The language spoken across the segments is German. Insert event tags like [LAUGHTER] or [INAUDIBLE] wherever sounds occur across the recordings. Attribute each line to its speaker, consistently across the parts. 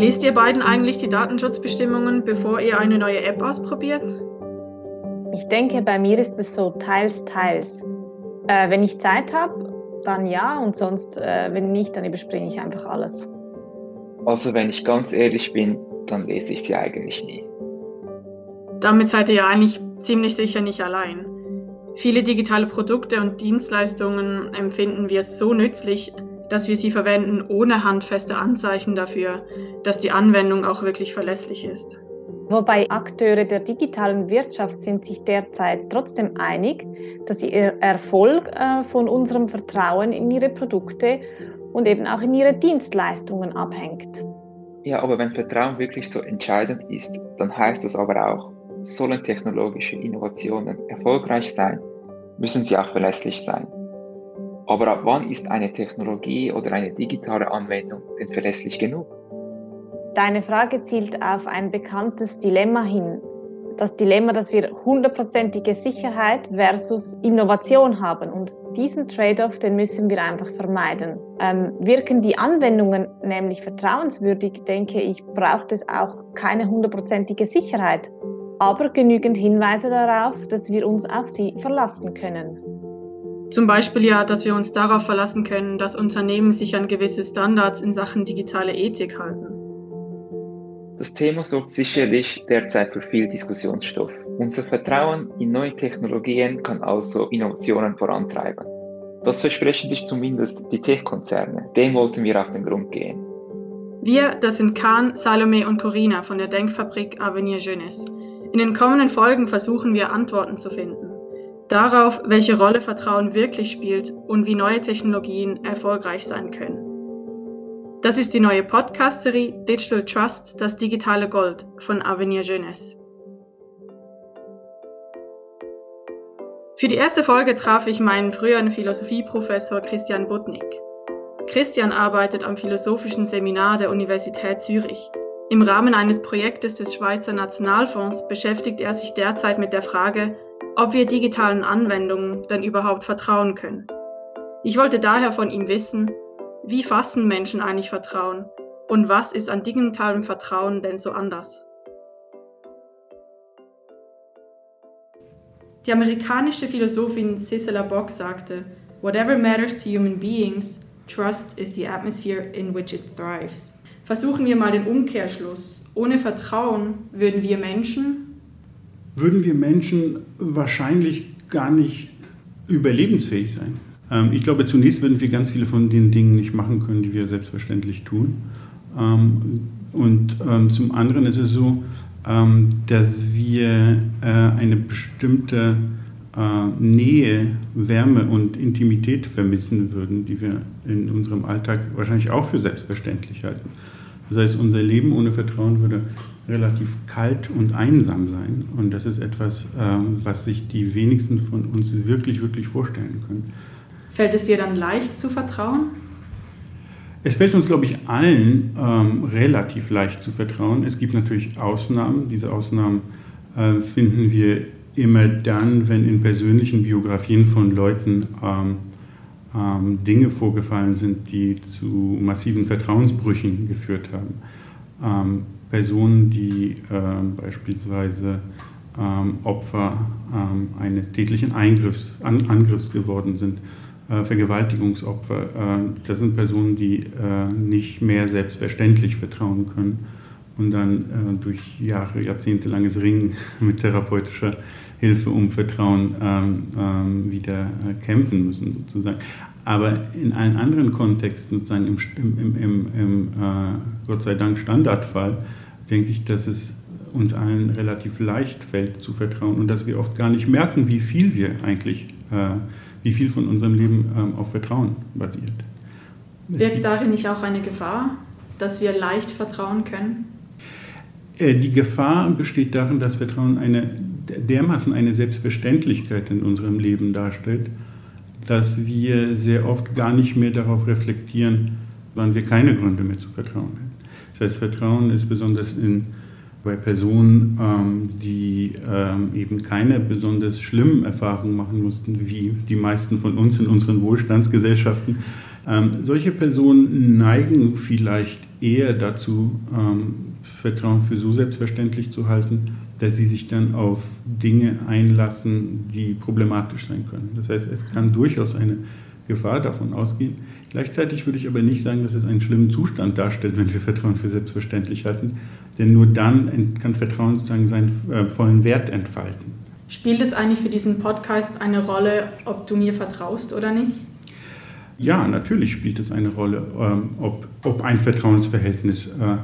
Speaker 1: Lest ihr beiden eigentlich die Datenschutzbestimmungen, bevor ihr eine neue App ausprobiert?
Speaker 2: Ich denke, bei mir ist es so teils, teils. Äh, wenn ich Zeit habe, dann ja und sonst, äh, wenn nicht, dann überspringe ich einfach alles.
Speaker 3: Also wenn ich ganz ehrlich bin, dann lese ich sie eigentlich nie.
Speaker 1: Damit seid ihr ja eigentlich ziemlich sicher nicht allein. Viele digitale Produkte und Dienstleistungen empfinden wir so nützlich, dass wir sie verwenden ohne handfeste Anzeichen dafür, dass die Anwendung auch wirklich verlässlich ist.
Speaker 2: Wobei Akteure der digitalen Wirtschaft sind sich derzeit trotzdem einig, dass ihr Erfolg äh, von unserem Vertrauen in ihre Produkte und eben auch in ihre Dienstleistungen abhängt.
Speaker 3: Ja, aber wenn Vertrauen wirklich so entscheidend ist, dann heißt das aber auch, sollen technologische Innovationen erfolgreich sein, müssen sie auch verlässlich sein. Aber ab wann ist eine Technologie oder eine digitale Anwendung denn verlässlich genug?
Speaker 2: Deine Frage zielt auf ein bekanntes Dilemma hin. Das Dilemma, dass wir hundertprozentige Sicherheit versus Innovation haben. Und diesen Trade-off, den müssen wir einfach vermeiden. Ähm, wirken die Anwendungen nämlich vertrauenswürdig, denke ich, braucht es auch keine hundertprozentige Sicherheit, aber genügend Hinweise darauf, dass wir uns auf sie verlassen können.
Speaker 1: Zum Beispiel ja, dass wir uns darauf verlassen können, dass Unternehmen sich an gewisse Standards in Sachen digitale Ethik halten.
Speaker 3: Das Thema sorgt sicherlich derzeit für viel Diskussionsstoff. Unser Vertrauen in neue Technologien kann also Innovationen vorantreiben. Das versprechen sich zumindest die Tech-Konzerne. Dem wollten wir auf den Grund gehen.
Speaker 1: Wir, das sind Kahn, Salome und Corina von der Denkfabrik Avenir Jeunesse. In den kommenden Folgen versuchen wir Antworten zu finden darauf, welche Rolle Vertrauen wirklich spielt und wie neue Technologien erfolgreich sein können. Das ist die neue Podcast-Serie Digital Trust, das digitale Gold von Avenir Jeunesse. Für die erste Folge traf ich meinen früheren Philosophieprofessor Christian Butnik. Christian arbeitet am Philosophischen Seminar der Universität Zürich. Im Rahmen eines Projektes des Schweizer Nationalfonds beschäftigt er sich derzeit mit der Frage, ob wir digitalen Anwendungen denn überhaupt vertrauen können. Ich wollte daher von ihm wissen, wie fassen Menschen eigentlich Vertrauen und was ist an digitalem Vertrauen denn so anders? Die amerikanische Philosophin Cicela Bock sagte, Whatever matters to human beings, trust is the atmosphere in which it thrives. Versuchen wir mal den Umkehrschluss. Ohne Vertrauen würden wir Menschen
Speaker 4: würden wir Menschen wahrscheinlich gar nicht überlebensfähig sein. Ähm, ich glaube, zunächst würden wir ganz viele von den Dingen nicht machen können, die wir selbstverständlich tun. Ähm, und ähm, zum anderen ist es so, dass wir äh, eine bestimmte äh, Nähe, Wärme und Intimität vermissen würden, die wir in unserem Alltag wahrscheinlich auch für selbstverständlich halten. Das heißt, unser Leben ohne Vertrauen würde relativ kalt und einsam sein. Und das ist etwas, ähm, was sich die wenigsten von uns wirklich, wirklich vorstellen können.
Speaker 1: Fällt es dir dann leicht zu vertrauen?
Speaker 4: Es fällt uns, glaube ich, allen ähm, relativ leicht zu vertrauen. Es gibt natürlich Ausnahmen. Diese Ausnahmen äh, finden wir immer dann, wenn in persönlichen Biografien von Leuten ähm, ähm, Dinge vorgefallen sind, die zu massiven Vertrauensbrüchen geführt haben. Personen, die äh, beispielsweise ähm, Opfer ähm, eines tätlichen Eingriffs, An Angriffs geworden sind, äh, Vergewaltigungsopfer. Äh, das sind Personen, die äh, nicht mehr selbstverständlich vertrauen können und dann äh, durch Jahre, jahrzehntelanges Ringen [LAUGHS] mit therapeutischer Hilfe um Vertrauen ähm, ähm, wieder äh, kämpfen müssen, sozusagen. Aber in allen anderen Kontexten, sozusagen im, im, im, im Gott sei Dank Standardfall, denke ich, dass es uns allen relativ leicht fällt zu vertrauen und dass wir oft gar nicht merken, wie viel wir eigentlich, äh, wie viel von unserem Leben ähm, auf Vertrauen basiert.
Speaker 1: Wirkt darin nicht auch eine Gefahr, dass wir leicht vertrauen können?
Speaker 4: Äh, die Gefahr besteht darin, dass Vertrauen eine, dermaßen eine Selbstverständlichkeit in unserem Leben darstellt, dass wir sehr oft gar nicht mehr darauf reflektieren, wann wir keine Gründe mehr zu vertrauen haben. Das Vertrauen ist besonders in, bei Personen, ähm, die ähm, eben keine besonders schlimmen Erfahrungen machen mussten, wie die meisten von uns in unseren Wohlstandsgesellschaften, Ähm, solche Personen neigen vielleicht eher dazu, ähm, Vertrauen für so selbstverständlich zu halten, dass sie sich dann auf Dinge einlassen, die problematisch sein können. Das heißt, es kann durchaus eine Gefahr davon ausgehen. Gleichzeitig würde ich aber nicht sagen, dass es einen schlimmen Zustand darstellt, wenn wir Vertrauen für selbstverständlich halten, denn nur dann kann Vertrauen sozusagen seinen äh, vollen Wert entfalten.
Speaker 1: Spielt es eigentlich für diesen Podcast eine Rolle, ob du mir vertraust oder nicht?
Speaker 4: Ja, natürlich spielt es eine Rolle, ähm, ob, ob ein Vertrauensverhältnis äh,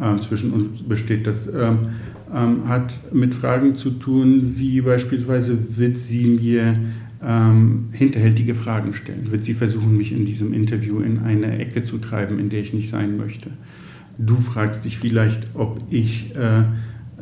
Speaker 4: äh, zwischen uns besteht. Das ähm, ähm, hat mit Fragen zu tun, wie beispielsweise wird sie mir ähm, hinterhältige Fragen stellen, wird sie versuchen, mich in diesem Interview in eine Ecke zu treiben, in der ich nicht sein möchte. Du fragst dich vielleicht, ob ich äh,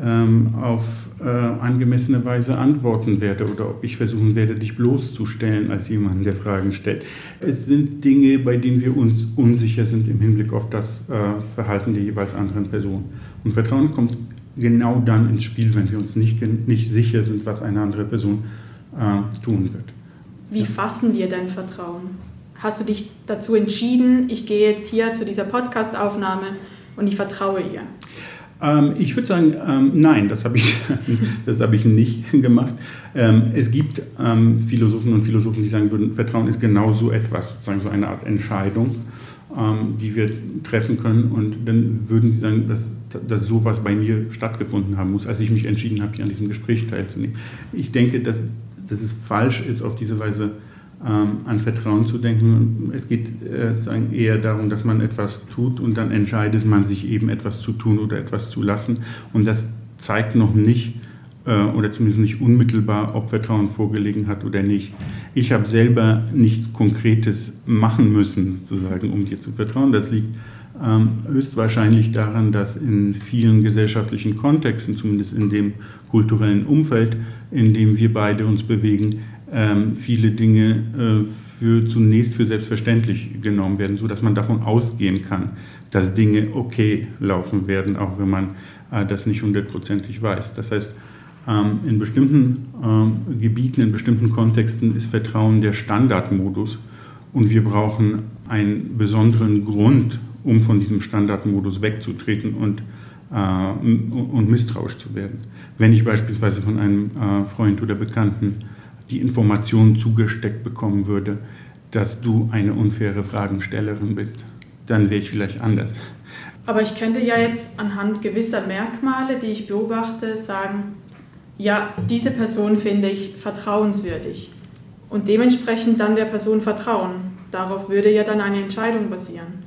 Speaker 4: ähm, auf äh, angemessene Weise antworten werde oder ob ich versuchen werde, dich bloßzustellen als jemand, der Fragen stellt. Es sind Dinge, bei denen wir uns unsicher sind im Hinblick auf das äh, Verhalten der jeweils anderen Person. Und Vertrauen kommt genau dann ins Spiel, wenn wir uns nicht, nicht sicher sind, was eine andere Person äh, tun wird.
Speaker 1: Wie fassen wir dein Vertrauen? Hast du dich dazu entschieden, ich gehe jetzt hier zu dieser Podcast-Aufnahme und ich vertraue ihr?
Speaker 4: Ähm, ich würde sagen, ähm, nein, das habe ich, [LAUGHS] hab ich nicht [LAUGHS] gemacht. Ähm, es gibt ähm, Philosophen und Philosophen, die sagen würden, Vertrauen ist genau so etwas, sozusagen so eine Art Entscheidung, ähm, die wir treffen können. Und dann würden sie sagen, dass, dass sowas bei mir stattgefunden haben muss, als ich mich entschieden habe, hier an diesem Gespräch teilzunehmen. Ich denke, dass, dass es falsch ist, auf diese Weise ähm, an Vertrauen zu denken. Es geht äh, eher darum, dass man etwas tut und dann entscheidet man sich eben etwas zu tun oder etwas zu lassen. Und das zeigt noch nicht, äh, oder zumindest nicht unmittelbar, ob Vertrauen vorgelegen hat oder nicht. Ich habe selber nichts Konkretes machen müssen, sozusagen, um dir zu vertrauen. Das liegt höchstwahrscheinlich daran, dass in vielen gesellschaftlichen Kontexten, zumindest in dem kulturellen Umfeld, in dem wir beide uns bewegen, ähm, viele Dinge äh, für, zunächst für selbstverständlich genommen werden, sodass man davon ausgehen kann, dass Dinge okay laufen werden, auch wenn man äh, das nicht hundertprozentig weiß. Das heißt, ähm, in bestimmten ähm, Gebieten, in bestimmten Kontexten ist Vertrauen der Standardmodus und wir brauchen einen besonderen Grund, um von diesem Standardmodus wegzutreten und, äh, und misstrauisch zu werden. Wenn ich beispielsweise von einem äh, Freund oder Bekannten die Information zugesteckt bekommen würde, dass du eine unfaire Fragenstellerin bist, dann wäre ich vielleicht anders.
Speaker 1: Aber ich könnte ja jetzt anhand gewisser Merkmale, die ich beobachte, sagen, ja, diese Person finde ich vertrauenswürdig und dementsprechend dann der Person vertrauen. Darauf würde ja dann eine Entscheidung basieren.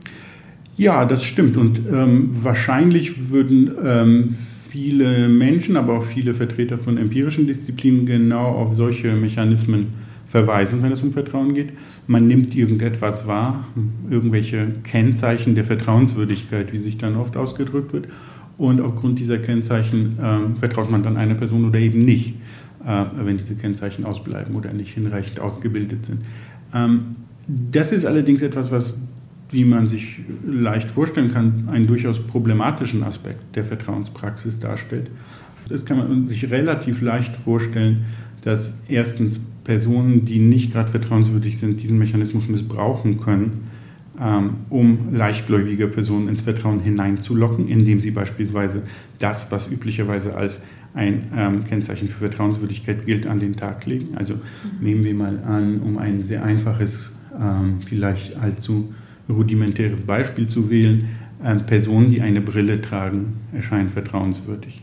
Speaker 4: Ja, das stimmt. Und ähm, wahrscheinlich würden ähm, viele Menschen, aber auch viele Vertreter von empirischen Disziplinen genau auf solche Mechanismen verweisen, wenn es um Vertrauen geht. Man nimmt irgendetwas wahr, irgendwelche Kennzeichen der Vertrauenswürdigkeit, wie sich dann oft ausgedrückt wird. Und aufgrund dieser Kennzeichen äh, vertraut man dann einer Person oder eben nicht, äh, wenn diese Kennzeichen ausbleiben oder nicht hinreichend ausgebildet sind. Ähm, das ist allerdings etwas, was wie man sich leicht vorstellen kann, einen durchaus problematischen Aspekt der Vertrauenspraxis darstellt. Das kann man sich relativ leicht vorstellen, dass erstens Personen, die nicht gerade vertrauenswürdig sind, diesen Mechanismus missbrauchen können, ähm, um leichtgläubige Personen ins Vertrauen hineinzulocken, indem sie beispielsweise das, was üblicherweise als ein ähm, Kennzeichen für Vertrauenswürdigkeit gilt, an den Tag legen. Also mhm. nehmen wir mal an, um ein sehr einfaches, ähm, vielleicht allzu rudimentäres Beispiel zu wählen, ähm, Personen, die eine Brille tragen, erscheinen vertrauenswürdig.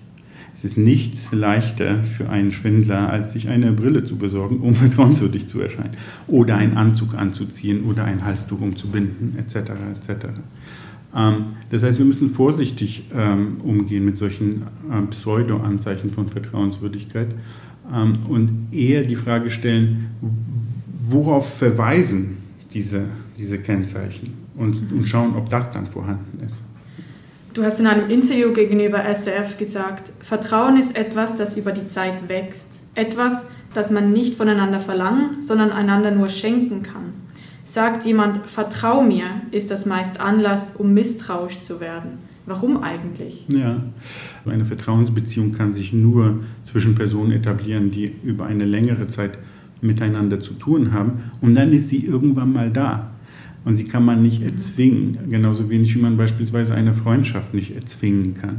Speaker 4: Es ist nichts leichter für einen Schwindler, als sich eine Brille zu besorgen, um [LAUGHS] vertrauenswürdig zu erscheinen. Oder einen Anzug anzuziehen oder ein Halstuch umzubinden, etc. etc. Ähm, das heißt, wir müssen vorsichtig ähm, umgehen mit solchen Pseudo-Anzeichen von Vertrauenswürdigkeit und eher die Frage stellen, worauf verweisen diese diese Kennzeichen und, und schauen, ob das dann vorhanden ist.
Speaker 1: Du hast in einem Interview gegenüber SRF gesagt, Vertrauen ist etwas, das über die Zeit wächst. Etwas, das man nicht voneinander verlangen, sondern einander nur schenken kann. Sagt jemand, vertrau mir, ist das meist Anlass, um misstrauisch zu werden. Warum eigentlich?
Speaker 4: Ja, eine Vertrauensbeziehung kann sich nur zwischen Personen etablieren, die über eine längere Zeit miteinander zu tun haben. Und dann ist sie irgendwann mal da. Und sie kann man nicht erzwingen, genauso wenig wie man beispielsweise eine Freundschaft nicht erzwingen kann.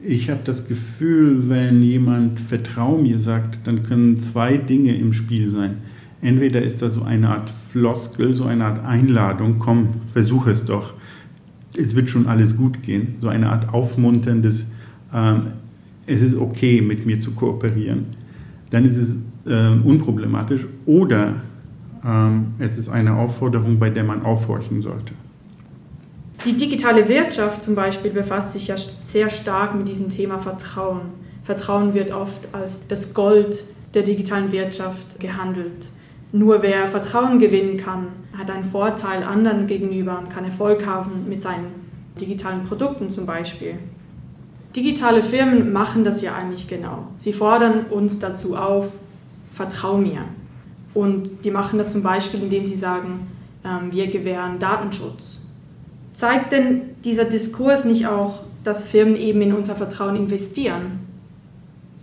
Speaker 4: Ich habe das Gefühl, wenn jemand Vertrau mir sagt, dann können zwei Dinge im Spiel sein. Entweder ist da so eine Art Floskel, so eine Art Einladung, komm, versuch es doch, es wird schon alles gut gehen, so eine Art aufmunterndes, ähm, es ist okay, mit mir zu kooperieren. Dann ist es äh, unproblematisch. Oder ähm, es ist eine Aufforderung, bei der man aufhorchen sollte.
Speaker 1: Die digitale Wirtschaft zum Beispiel befasst sich ja sehr stark mit diesem Thema Vertrauen. Vertrauen wird oft als das Gold der digitalen Wirtschaft gehandelt. Nur wer Vertrauen gewinnen kann, hat einen Vorteil anderen gegenüber und kann Erfolg haben mit seinen digitalen Produkten zum Beispiel. Digitale Firmen machen das ja eigentlich genau. Sie fordern uns dazu auf, vertrau mir. Und die machen das zum Beispiel, indem sie sagen, ähm, wir gewähren Datenschutz. Zeigt denn dieser Diskurs nicht auch, dass Firmen eben in unser Vertrauen investieren?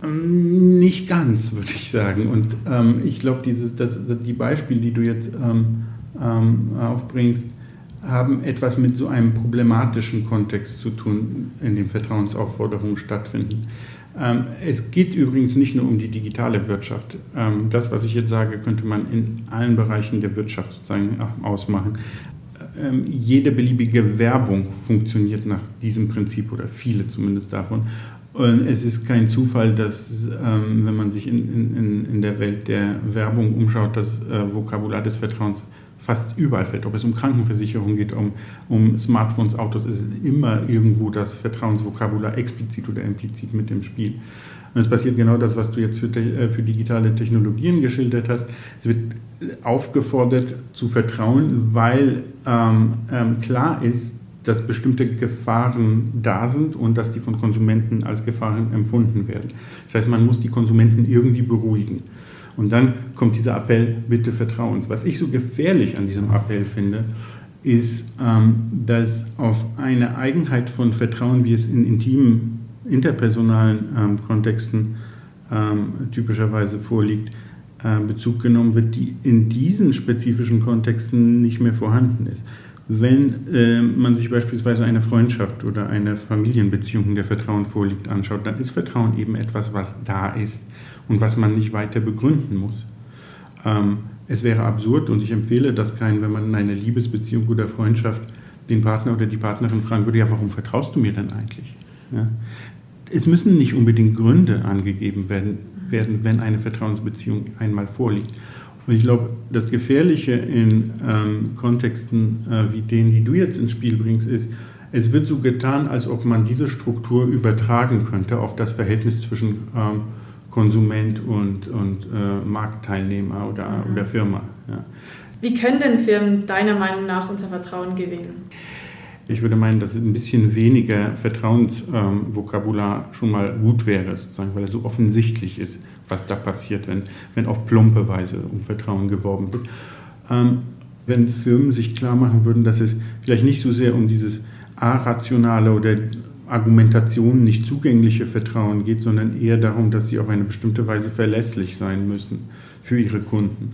Speaker 4: Ähm, nicht ganz, würde ich sagen. Und ähm, ich glaube, die Beispiele, die du jetzt ähm, ähm, aufbringst, haben etwas mit so einem problematischen Kontext zu tun, in dem Vertrauensaufforderungen stattfinden. Ähm, es geht übrigens nicht nur um die digitale Wirtschaft. Ähm, das, was ich jetzt sage, könnte man in allen Bereichen der Wirtschaft sozusagen ausmachen. Ähm, jede beliebige Werbung funktioniert nach diesem Prinzip oder viele zumindest davon. Und es ist kein Zufall, dass, wenn man sich in, in, in der Welt der Werbung umschaut, das äh, Vokabular des Vertrauens fast überall fällt. Ob es um Krankenversicherung geht, um, um Smartphones, Autos, ist immer irgendwo das Vertrauensvokabular explizit oder implizit mit im Spiel. Und es passiert genau das, was du jetzt für, äh, für digitale Technologien geschildert hast. Es wird aufgefordert zu vertrauen, weil ähm, ähm, klar ist, dass bestimmte Gefahren da sind und dass die von Konsumenten als Gefahren empfunden werden. Das heißt, man muss die Konsumenten irgendwie beruhigen. Und dann kommt dieser Appell, bitte Vertrauens. Was ich so gefährlich an diesem Appell finde, ist, ähm, dass auf eine Eigenheit von Vertrauen, wie es in intimen, interpersonalen ähm, Kontexten ähm, typischerweise vorliegt, äh, Bezug genommen wird, die in diesen spezifischen Kontexten nicht mehr vorhanden ist. Wenn äh, man sich beispielsweise eine Freundschaft oder eine Familienbeziehung, in der Vertrauen vorliegt, anschaut, dann ist Vertrauen eben etwas, was da ist und was man nicht weiter begründen muss. Ähm, es wäre absurd und ich empfehle das keinen, wenn man in einer Liebesbeziehung oder Freundschaft den Partner oder die Partnerin fragen würde, ja, warum vertraust du mir denn eigentlich? Ja. Es müssen nicht unbedingt Gründe angegeben werden, werden, wenn eine Vertrauensbeziehung einmal vorliegt. Und ich glaube, das Gefährliche in ähm, Kontexten äh, wie denen, die du jetzt ins Spiel bringst, ist, es wird so getan, als ob man diese Struktur übertragen könnte auf das Verhältnis zwischen ähm, Konsument und, und äh, Marktteilnehmer oder, mhm. oder Firma. Ja.
Speaker 1: Wie können denn Firmen deiner Meinung nach unser Vertrauen gewinnen?
Speaker 4: Ich würde meinen, dass ein bisschen weniger Vertrauensvokabular ähm, schon mal gut wäre, sozusagen, weil es so offensichtlich ist, was da passiert, wenn, wenn auf plumpe Weise um Vertrauen geworben wird. Ähm, wenn Firmen sich klar machen würden, dass es vielleicht nicht so sehr um dieses arationale oder Argumentation nicht zugängliche Vertrauen geht, sondern eher darum, dass sie auf eine bestimmte Weise verlässlich sein müssen für ihre Kunden.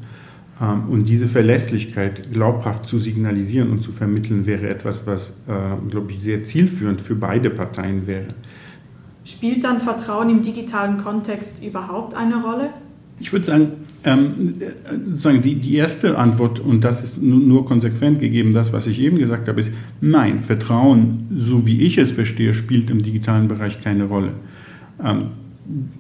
Speaker 4: Ähm, und diese Verlässlichkeit glaubhaft zu signalisieren und zu vermitteln, wäre etwas, was, äh, glaube ich, sehr zielführend für beide Parteien wäre.
Speaker 1: Spielt dann Vertrauen im digitalen Kontext überhaupt eine Rolle?
Speaker 4: Ich würde sagen, ähm, sozusagen die, die erste Antwort, und das ist nur konsequent gegeben, das, was ich eben gesagt habe, ist, nein, Vertrauen, so wie ich es verstehe, spielt im digitalen Bereich keine Rolle. Ähm,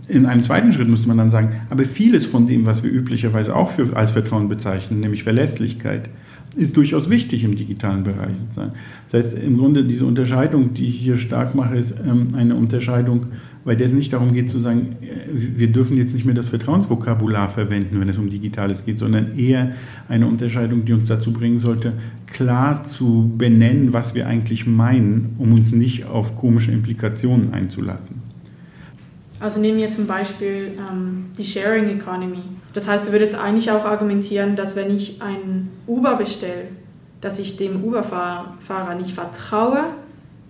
Speaker 4: in einem zweiten Schritt müsste man dann sagen, aber vieles von dem, was wir üblicherweise auch für, als Vertrauen bezeichnen, nämlich Verlässlichkeit, ist durchaus wichtig im digitalen Bereich. Das heißt, im Grunde diese Unterscheidung, die ich hier stark mache, ist ähm, eine Unterscheidung weil der es nicht darum geht zu sagen, äh, wir dürfen jetzt nicht mehr das Vertrauensvokabular verwenden, wenn es um Digitales geht, sondern eher eine Unterscheidung, die uns dazu bringen sollte, klar zu benennen, was wir eigentlich meinen, um uns nicht auf komische Implikationen einzulassen.
Speaker 1: Also nehmen wir zum Beispiel ähm, die Sharing Economy. Das heißt, du würdest eigentlich auch argumentieren, dass wenn ich ein Uber bestelle, dass ich dem Uber-Fahrer nicht vertraue,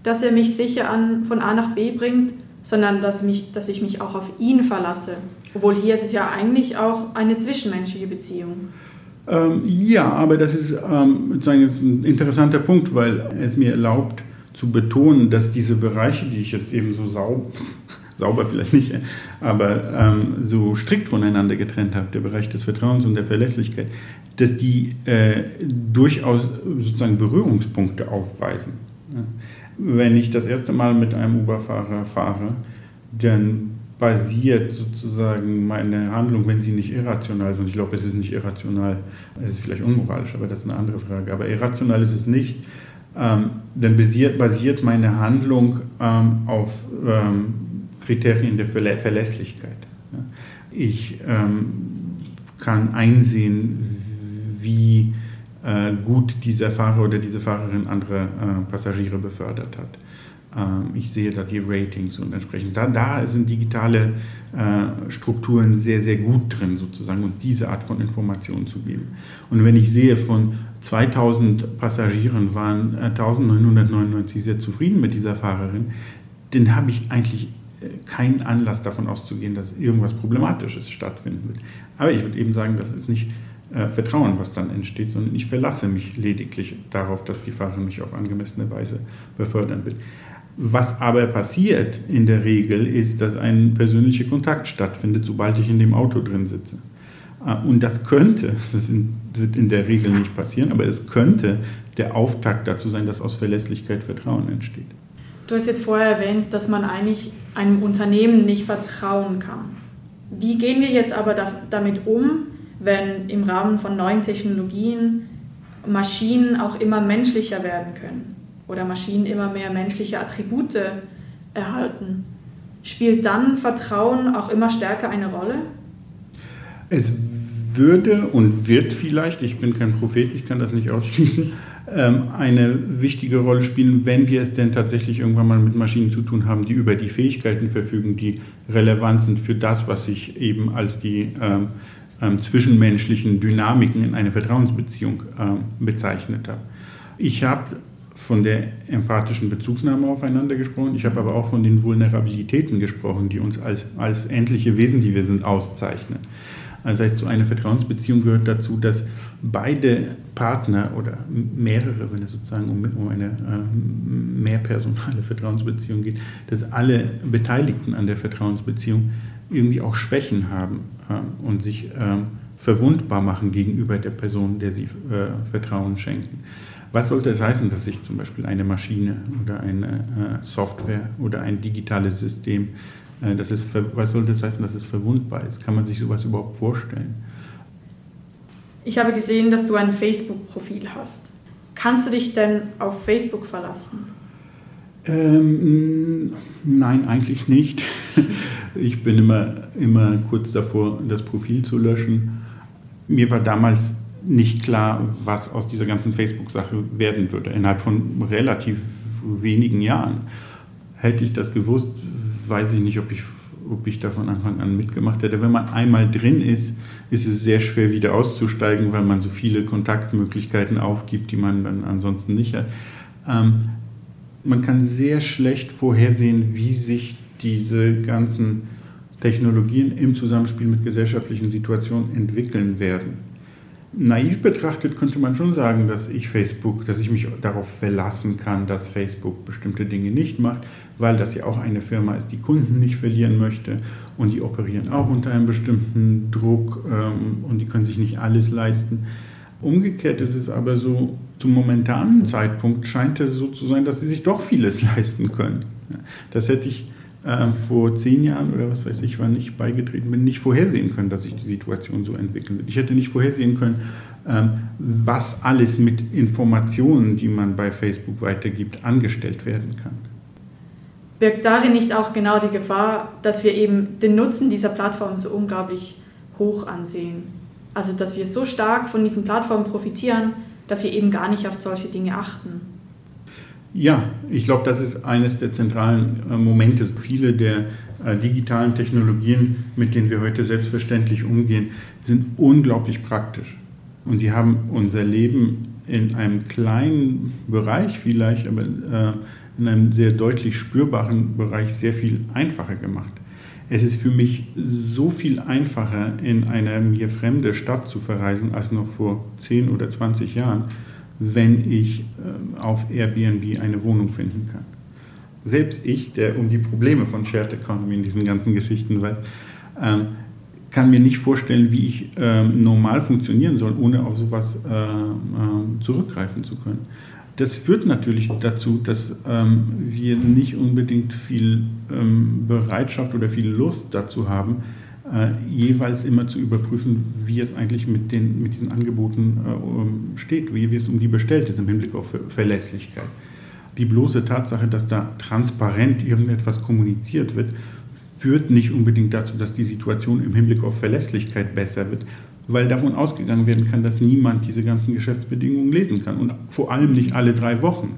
Speaker 1: dass er mich sicher an, von A nach B bringt, sondern dass, mich, dass ich mich auch auf ihn verlasse. Obwohl hier ist es ja eigentlich auch eine zwischenmenschliche Beziehung.
Speaker 4: Ähm, ja, aber das ist ähm, sozusagen ein interessanter Punkt, weil es mir erlaubt zu betonen, dass diese Bereiche, die ich jetzt eben so sauber, [LAUGHS] sauber vielleicht nicht, aber ähm, so strikt voneinander getrennt habe, der Bereich des Vertrauens und der Verlässlichkeit, dass die äh, durchaus sozusagen Berührungspunkte aufweisen. Wenn ich das erste Mal mit einem Uber-Fahrer fahre, dann basiert sozusagen meine Handlung, wenn sie nicht irrational ist, und ich glaube, es ist nicht irrational, es ist vielleicht unmoralisch, aber das ist eine andere Frage, aber irrational ist es nicht, ähm, dann basiert, basiert meine Handlung ähm, auf ähm, Kriterien der Verlässlichkeit. Ich ähm, kann einsehen, wie gut dieser Fahrer oder diese Fahrerin andere äh, Passagiere befördert hat. Ähm, ich sehe da die Ratings und entsprechend. Da, da sind digitale äh, Strukturen sehr, sehr gut drin, sozusagen uns diese Art von Informationen zu geben. Und wenn ich sehe, von 2000 Passagieren waren 1999 äh, sehr zufrieden mit dieser Fahrerin, dann habe ich eigentlich äh, keinen Anlass davon auszugehen, dass irgendwas Problematisches stattfinden wird. Aber ich würde eben sagen, das ist nicht äh, Vertrauen, was dann entsteht, sondern ich verlasse mich lediglich darauf, dass die Fahrerin mich auf angemessene Weise befördern wird. Was aber passiert in der Regel ist, dass ein persönlicher Kontakt stattfindet, sobald ich in dem Auto drin sitze. Äh, und das könnte, das wird in der Regel nicht passieren, aber es könnte der Auftakt dazu sein, dass aus Verlässlichkeit Vertrauen entsteht.
Speaker 1: Du hast jetzt vorher erwähnt, dass man eigentlich einem Unternehmen nicht vertrauen kann. Wie gehen wir jetzt aber damit um, wenn im Rahmen von neuen Technologien Maschinen auch immer menschlicher werden können? oder Maschinen immer mehr menschliche Attribute erhalten, spielt dann Vertrauen auch immer stärker eine Rolle?
Speaker 4: Es würde und wird vielleicht, ich bin kein Prophet, ich kann das nicht ausschließen, ähm, eine wichtige Rolle spielen, wenn wir es denn tatsächlich irgendwann mal mit Maschinen zu tun haben, die über die Fähigkeiten verfügen, die relevant sind für das, was ich eben als die ähm, zwischenmenschlichen Dynamiken in einer Vertrauensbeziehung ähm, bezeichnet habe. Ich habe von der empathischen Bezugnahme aufeinander gesprochen. Ich habe aber auch von den Vulnerabilitäten gesprochen, die uns als, als endliche Wesen, die wir sind, auszeichnen. Das heißt, zu einer Vertrauensbeziehung gehört dazu, dass beide Partner oder mehrere, wenn es sozusagen um, um eine äh, mehrpersonale Vertrauensbeziehung geht, dass alle Beteiligten an der Vertrauensbeziehung irgendwie auch Schwächen haben äh, und sich äh, verwundbar machen gegenüber der Person, der sie äh, Vertrauen schenken. Was sollte es heißen, dass ich zum Beispiel eine Maschine oder eine äh, Software oder ein digitales System, äh, das ist, was sollte es heißen, dass es verwundbar ist? Kann man sich sowas überhaupt vorstellen?
Speaker 1: Ich habe gesehen, dass du ein Facebook-Profil hast. Kannst du dich denn auf Facebook verlassen?
Speaker 4: Ähm, nein, eigentlich nicht. Ich bin immer, immer kurz davor, das Profil zu löschen. Mir war damals nicht klar, was aus dieser ganzen Facebook-Sache werden würde. Innerhalb von relativ wenigen Jahren. Hätte ich das gewusst, weiß ich nicht, ob ich, ob ich da von Anfang an mitgemacht hätte. Wenn man einmal drin ist, ist es sehr schwer wieder auszusteigen, weil man so viele Kontaktmöglichkeiten aufgibt, die man dann ansonsten nicht hat. Ähm, man kann sehr schlecht vorhersehen, wie sich diese ganzen Technologien im Zusammenspiel mit gesellschaftlichen Situationen entwickeln werden naiv betrachtet könnte man schon sagen, dass ich Facebook, dass ich mich darauf verlassen kann, dass Facebook bestimmte Dinge nicht macht, weil das ja auch eine Firma ist, die Kunden nicht verlieren möchte und die operieren auch unter einem bestimmten Druck ähm, und die können sich nicht alles leisten. Umgekehrt ist es aber so, zum momentanen Zeitpunkt scheint es so zu sein, dass sie sich doch vieles [LAUGHS] leisten können. Das hätte ich äh, vor zehn Jahren oder was weiß ich, wann ich beigetreten bin, nicht vorhersehen können, dass sich die Situation so entwickeln wird. Ich hätte nicht vorhersehen können, ähm, was alles mit Informationen, die man bei Facebook weitergibt, angestellt werden kann.
Speaker 1: Birgt darin nicht auch genau die Gefahr, dass wir eben den Nutzen dieser Plattform so unglaublich hoch ansehen? Also dass wir so stark von diesen Plattformen profitieren, dass wir eben gar nicht auf solche Dinge achten.
Speaker 4: Ja, ich glaube, das ist eines der zentralen äh, Momente. Viele der äh, digitalen Technologien, mit denen wir heute selbstverständlich umgehen, sind unglaublich praktisch. Und sie haben unser Leben in einem kleinen Bereich vielleicht, aber äh, in einem sehr deutlich spürbaren Bereich sehr viel einfacher gemacht. Es ist für mich so viel einfacher, in eine mir fremde Stadt zu verreisen, als noch vor 10 oder 20 Jahren, wenn ich äh, auf Airbnb eine Wohnung finden kann. Selbst ich, der um die Probleme von Shared Economy in diesen ganzen Geschichten weiß, ähm, kann mir nicht vorstellen, wie ich ähm, normal funktionieren soll, ohne auf sowas zurückgreifen zu können. Das führt natürlich dazu, dass ähm, wir nicht unbedingt viel ähm, Bereitschaft oder viel Lust dazu haben, äh, jeweils immer zu überprüfen, wie es eigentlich mit, den, mit diesen Angeboten äh, steht, wie, wie es um die bestellt ist im Hinblick auf Verlässlichkeit. Die bloße Tatsache, dass da transparent irgendetwas kommuniziert wird, führt nicht unbedingt dazu, dass die Situation im Hinblick auf Verlässlichkeit besser wird, weil davon ausgegangen werden kann, dass niemand diese ganzen Geschäftsbedingungen lesen kann und vor allem nicht alle drei Wochen.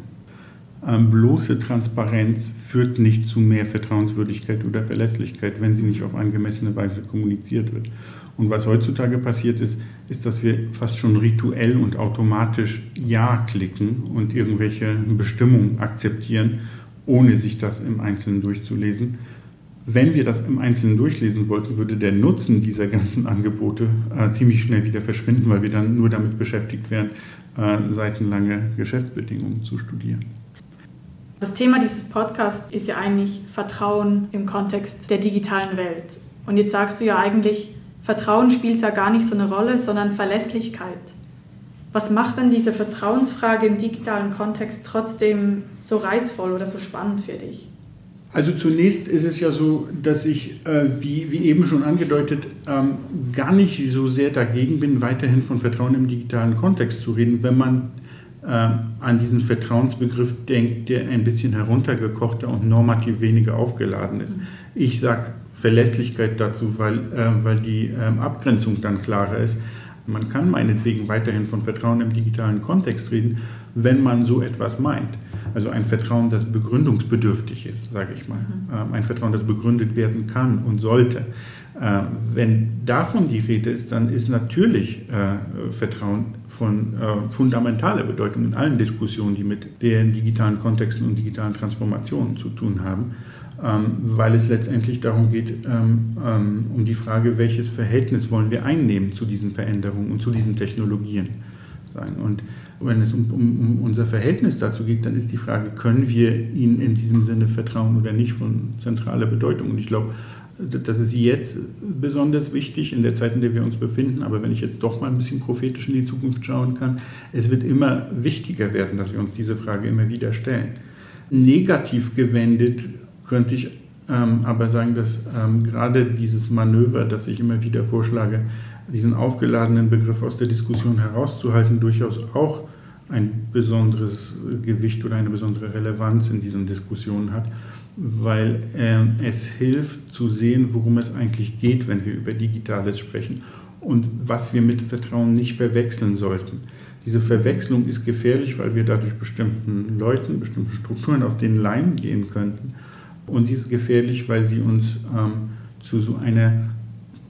Speaker 4: Ähm, bloße Transparenz führt nicht zu mehr Vertrauenswürdigkeit oder Verlässlichkeit, wenn sie nicht auf angemessene Weise kommuniziert wird. Und was heutzutage passiert ist, ist, dass wir fast schon rituell und automatisch Ja klicken und irgendwelche Bestimmungen akzeptieren, ohne sich das im Einzelnen durchzulesen wenn wir das im Einzelnen durchlesen wollten, würde der Nutzen dieser ganzen Angebote äh, ziemlich schnell wieder verschwinden, weil wir dann nur damit beschäftigt wären, äh, seitenlange Geschäftsbedingungen zu studieren.
Speaker 1: Das Thema dieses Podcasts ist ja eigentlich Vertrauen im Kontext der digitalen Welt. Und jetzt sagst du ja eigentlich, Vertrauen spielt da gar nicht so eine Rolle, sondern Verlässlichkeit. Was macht dann diese Vertrauensfrage im digitalen Kontext trotzdem so reizvoll oder so spannend für dich?
Speaker 4: Also zunächst ist es ja so, dass ich, äh, wie, wie eben schon angedeutet, ähm, gar nicht so sehr dagegen bin, weiterhin von Vertrauen im digitalen Kontext zu reden, wenn man an diesen Vertrauensbegriff denkt, der ein bisschen heruntergekochter und normativ weniger aufgeladen ist. Ich sage Verlässlichkeit dazu, weil, äh, weil die ähm, Abgrenzung dann klarer ist. Man kann meinetwegen weiterhin von Vertrauen im digitalen Kontext reden, wenn man so etwas meint. Also ein Vertrauen, das begründungsbedürftig ist, sage ich mal. Mhm. Ein Vertrauen, das begründet werden kann und sollte. Ähm, wenn davon die Rede ist, dann ist natürlich äh, Vertrauen von äh, fundamentaler Bedeutung in allen Diskussionen, die mit den digitalen Kontexten und digitalen Transformationen zu tun haben, ähm, weil es letztendlich darum geht, ähm, um die Frage, welches Verhältnis wollen wir einnehmen zu diesen Veränderungen und zu diesen Technologien. Und wenn es um, um, um, unser Verhältnis dazu geht, dann ist die Frage, können wir ihnen in diesem Sinne vertrauen oder nicht von zentraler Bedeutung. Und ich glaube, das ist jetzt besonders wichtig in der Zeit, in der wir uns befinden. Aber wenn ich jetzt doch mal ein bisschen prophetisch in die Zukunft schauen kann, es wird immer wichtiger werden, dass wir uns diese Frage immer wieder stellen. Negativ gewendet könnte ich ähm, aber sagen, dass ähm, gerade dieses Manöver, das ich immer wieder vorschlage, diesen aufgeladenen Begriff aus der Diskussion herauszuhalten, durchaus auch ein besonderes Gewicht oder eine besondere Relevanz in diesen Diskussionen hat, weil äh, es hilft zu sehen, worum es eigentlich geht, wenn wir über Digitales sprechen und was wir mit Vertrauen nicht verwechseln sollten. Diese Verwechslung ist gefährlich, weil wir dadurch bestimmten Leuten, bestimmten Strukturen auf den Leim gehen könnten. Und sie ist gefährlich, weil sie uns ähm, zu so einer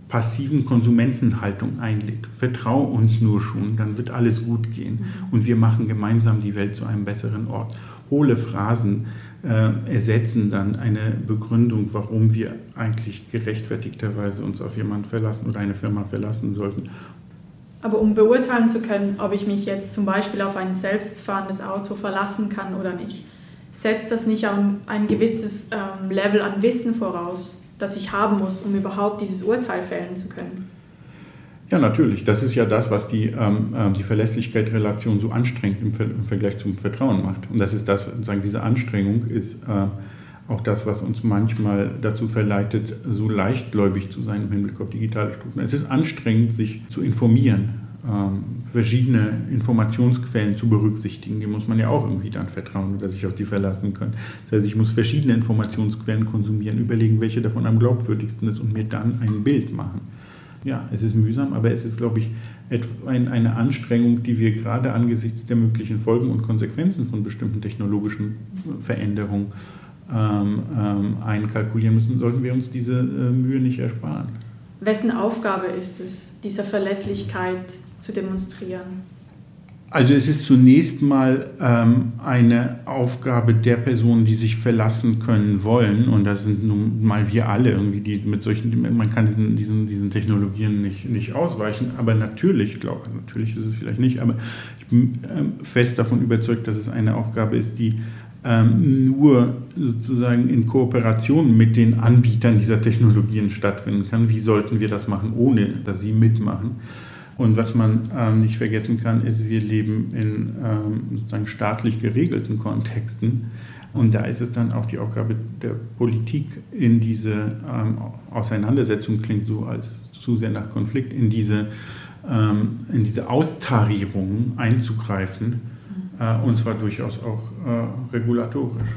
Speaker 4: passiven Konsumentenhaltung einlädt. Vertrau uns nur schon, dann wird alles gut gehen und wir machen gemeinsam die Welt zu einem besseren Ort. Hohle Phrasen äh, ersetzen dann eine Begründung, warum wir eigentlich gerechtfertigterweise uns auf jemanden verlassen oder eine Firma verlassen sollten.
Speaker 1: Aber um beurteilen zu können, ob ich mich jetzt zum Beispiel auf ein selbstfahrendes Auto verlassen kann oder nicht, setzt das nicht ein gewisses ähm, Level an Wissen voraus? das ich haben muss, um überhaupt dieses Urteil fällen zu können.
Speaker 4: Ja, natürlich. Das ist ja das, was die, ähm, äh, die Verlässlichkeit-Relation so anstrengend im, Ver im, Vergleich zum Vertrauen macht. Und das ist das, sagen, diese Anstrengung ist äh, auch das, was uns manchmal dazu verleitet, so leichtgläubig zu sein im Hinblick auf digitale Strukturen. Es ist anstrengend, sich zu informieren, ähm, verschiedene Informationsquellen zu berücksichtigen. Die muss man ja auch irgendwie dann vertrauen oder sich auf die verlassen können. Das heißt, ich muss verschiedene Informationsquellen konsumieren, überlegen, welche davon am glaubwürdigsten ist und mir dann ein Bild machen. Ja, es ist mühsam, aber es ist, glaube ich, eine Anstrengung, die wir gerade angesichts der möglichen Folgen und Konsequenzen von bestimmten technologischen Veränderungen ähm, ähm, einkalkulieren müssen, sollten wir uns diese äh, Mühe nicht ersparen.
Speaker 1: Wessen Aufgabe ist es, diese Verlässlichkeit zu demonstrieren?
Speaker 4: Also es ist zunächst mal ähm, eine Aufgabe der Personen, die sich verlassen können wollen. Und das sind nun mal wir alle irgendwie, die mit solchen, man kann diesen, diesen, diesen Technologien nicht, nicht ausweichen. Aber natürlich, ich glaube, natürlich ist es vielleicht nicht, aber ich bin ähm, fest davon überzeugt, dass es eine Aufgabe ist, die ähm, nur sozusagen in Kooperation mit den Anbietern dieser Technologien stattfinden kann. Wie sollten wir das machen, ohne dass sie mitmachen? Und was man ähm, nicht vergessen kann, ist, wir leben in ähm, sozusagen staatlich geregelten Kontexten. Und da ist es dann auch die Aufgabe der Politik, in diese ähm, Auseinandersetzung, klingt so als zu sehr nach Konflikt, in diese, ähm, in diese Austarierung einzugreifen, äh, und zwar durchaus auch äh, regulatorisch.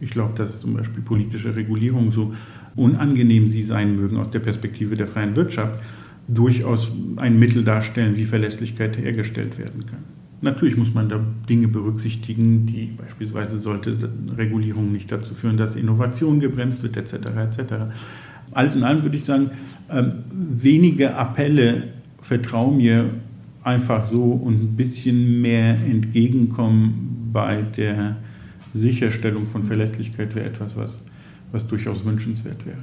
Speaker 4: Ich glaube, dass zum Beispiel politische Regulierung, so unangenehm sie sein mögen aus der Perspektive der freien Wirtschaft, durchaus ein Mittel darstellen, wie Verlässlichkeit hergestellt werden kann. Natürlich muss man da Dinge berücksichtigen, die beispielsweise sollte Regulierung nicht dazu führen, dass Innovation gebremst wird, etc. etc. Alles in allem würde ich sagen, ähm, wenige Appelle, vertrau mir einfach so und ein bisschen mehr entgegenkommen bei der Sicherstellung von Verlässlichkeit wäre etwas, was, was durchaus wünschenswert wäre.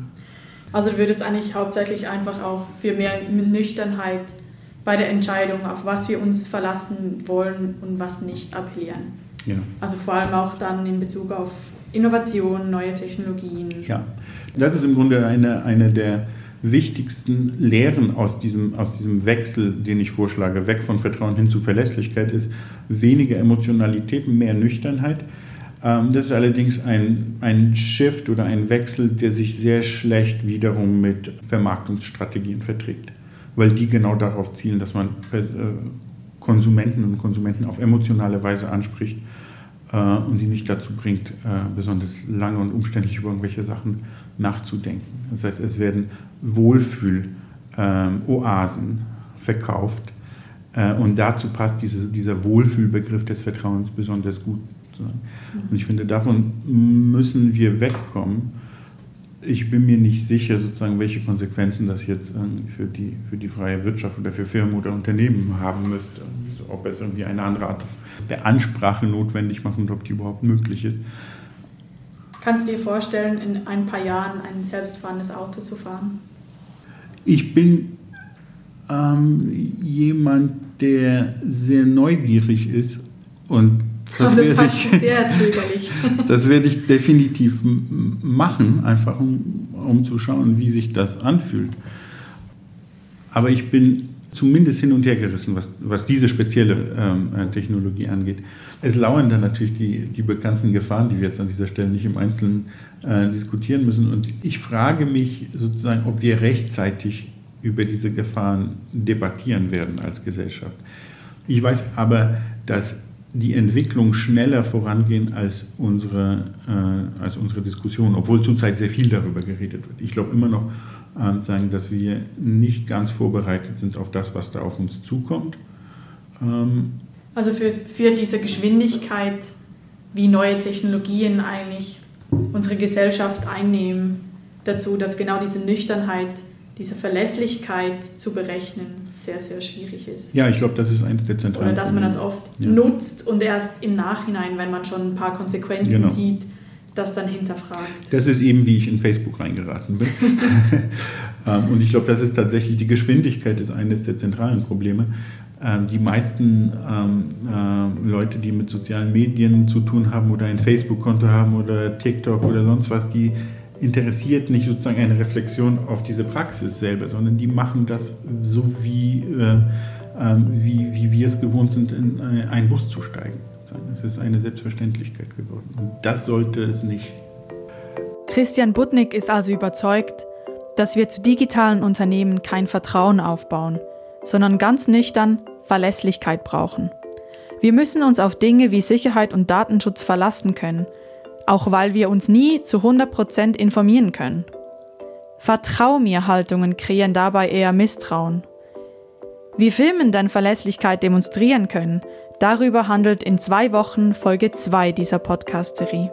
Speaker 1: Also du würdest eigentlich hauptsächlich einfach auch für mehr Nüchternheit bei der Entscheidung, auf was wir uns verlassen wollen und was nicht appellieren. Ja. Also vor allem auch dann in Bezug auf Innovation, neue Technologien.
Speaker 4: Ja, das ist im Grunde eine, eine der wichtigsten Lehren aus diesem, aus diesem Wechsel, den ich vorschlage, weg von Vertrauen hin zu Verlässlichkeit, ist weniger Emotionalität, mehr Nüchternheit. Ähm, das ist allerdings ein, ein Shift oder ein Wechsel, der sich sehr schlecht wiederum mit Vermarktungsstrategien verträgt, weil die genau darauf zielen, dass man äh, Konsumenten und Konsumenten auf emotionale Weise anspricht äh, und sie nicht dazu bringt, äh, besonders lange und umständlich über irgendwelche Sachen nachzudenken. Das heißt, es werden Wohlfühl-Oasen verkauft und dazu passt diese, dieser Wohlfühlbegriff des Vertrauens besonders gut und ich finde, davon müssen wir wegkommen. Ich bin mir nicht sicher, sozusagen, welche Konsequenzen das jetzt für die, für die freie Wirtschaft oder für Firmen oder Unternehmen haben müsste. Also ob es irgendwie eine andere Art der Ansprache notwendig macht und ob die überhaupt möglich ist.
Speaker 1: Kannst du dir vorstellen, in ein paar Jahren ein selbstfahrendes Auto zu fahren?
Speaker 4: Ich bin ähm, jemand, der sehr neugierig ist und
Speaker 1: das, das werde ich, sehr zögerlich. [LAUGHS]
Speaker 4: das werde ich definitiv machen, einfach um, um zu schauen, wie sich das anfühlt. Aber ich bin zumindest hin und her gerissen, was, was diese spezielle ähm, äh, Technologie angeht. Es lauern dann natürlich die, die bekannten Gefahren, die wir jetzt an dieser Stelle nicht im Einzelnen äh, diskutieren müssen. Und ich frage mich sozusagen, ob wir rechtzeitig über diese Gefahren debattieren werden als Gesellschaft. Ich weiß aber, dass die Entwicklung schneller vorangehen als unsere, äh, als unsere Diskussion, obwohl zurzeit sehr viel darüber geredet wird. Ich glaube immer noch, äh, sagen, dass wir nicht ganz vorbereitet sind auf das, was da auf uns zukommt.
Speaker 1: Ähm also für, für diese Geschwindigkeit, wie neue Technologien eigentlich unsere Gesellschaft einnehmen, dazu, dass genau diese Nüchternheit diese Verlässlichkeit zu berechnen sehr, sehr schwierig ist.
Speaker 4: Ja, ich glaube, das ist eins der zentralen
Speaker 1: Oder dass man das oft ja. nutzt und erst im Nachhinein, wenn man schon ein paar Konsequenzen genau. sieht, das dann hinterfragt.
Speaker 4: Das ist eben, wie ich in Facebook reingeraten bin. [LAUGHS] Ähm, und ich glaube, das ist tatsächlich, die Geschwindigkeit ist eines der zentralen Probleme. Ähm, die meisten ähm, äh, Leute, die mit sozialen Medien zu tun haben oder ein Facebook-Konto haben oder TikTok oder sonst was, die interessiert nicht sozusagen eine Reflexion auf diese Praxis selber, sondern die machen das so, wie, äh, äh, wie, wie wir es gewohnt sind, in äh, einen Bus zu steigen. Es ist eine Selbstverständlichkeit geworden. Und das sollte es nicht.
Speaker 1: Christian Butnick ist also überzeugt, dass wir zu digitalen Unternehmen kein Vertrauen aufbauen, sondern ganz nüchtern Verlässlichkeit brauchen. Wir müssen uns auf Dinge wie Sicherheit und Datenschutz verlassen können – auch weil wir uns nie zu 100% informieren können. Vertrau mir Haltungen kreieren dabei eher Misstrauen. Wie Firmen dann Verlässlichkeit demonstrieren können, darüber handelt in zwei Wochen Folge 2 dieser Podcast-Serie.